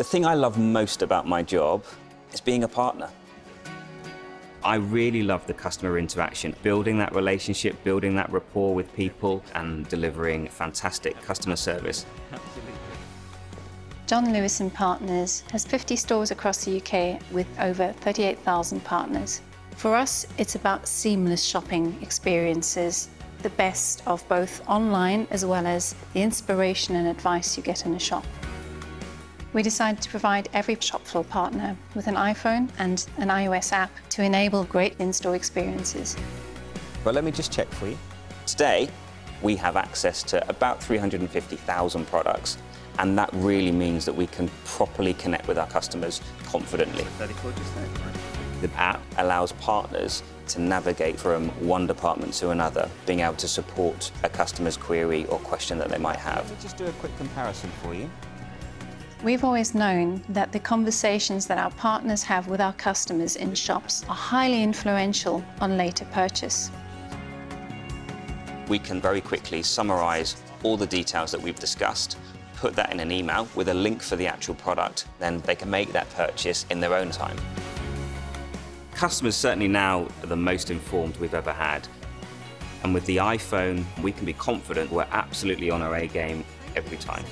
The thing I love most about my job is being a partner. I really love the customer interaction, building that relationship, building that rapport with people, and delivering fantastic customer service. John Lewis and Partners has 50 stores across the UK with over 38,000 partners. For us, it's about seamless shopping experiences, the best of both online as well as the inspiration and advice you get in a shop. We decided to provide every shop floor partner with an iPhone and an iOS app to enable great in-store experiences. But let me just check for you. Today, we have access to about 350,000 products, and that really means that we can properly connect with our customers confidently. The app allows partners to navigate from one department to another, being able to support a customer's query or question that they might have. Let me just do a quick comparison for you. We've always known that the conversations that our partners have with our customers in shops are highly influential on later purchase. We can very quickly summarise all the details that we've discussed, put that in an email with a link for the actual product, then they can make that purchase in their own time. Customers certainly now are the most informed we've ever had. And with the iPhone, we can be confident we're absolutely on our A game every time.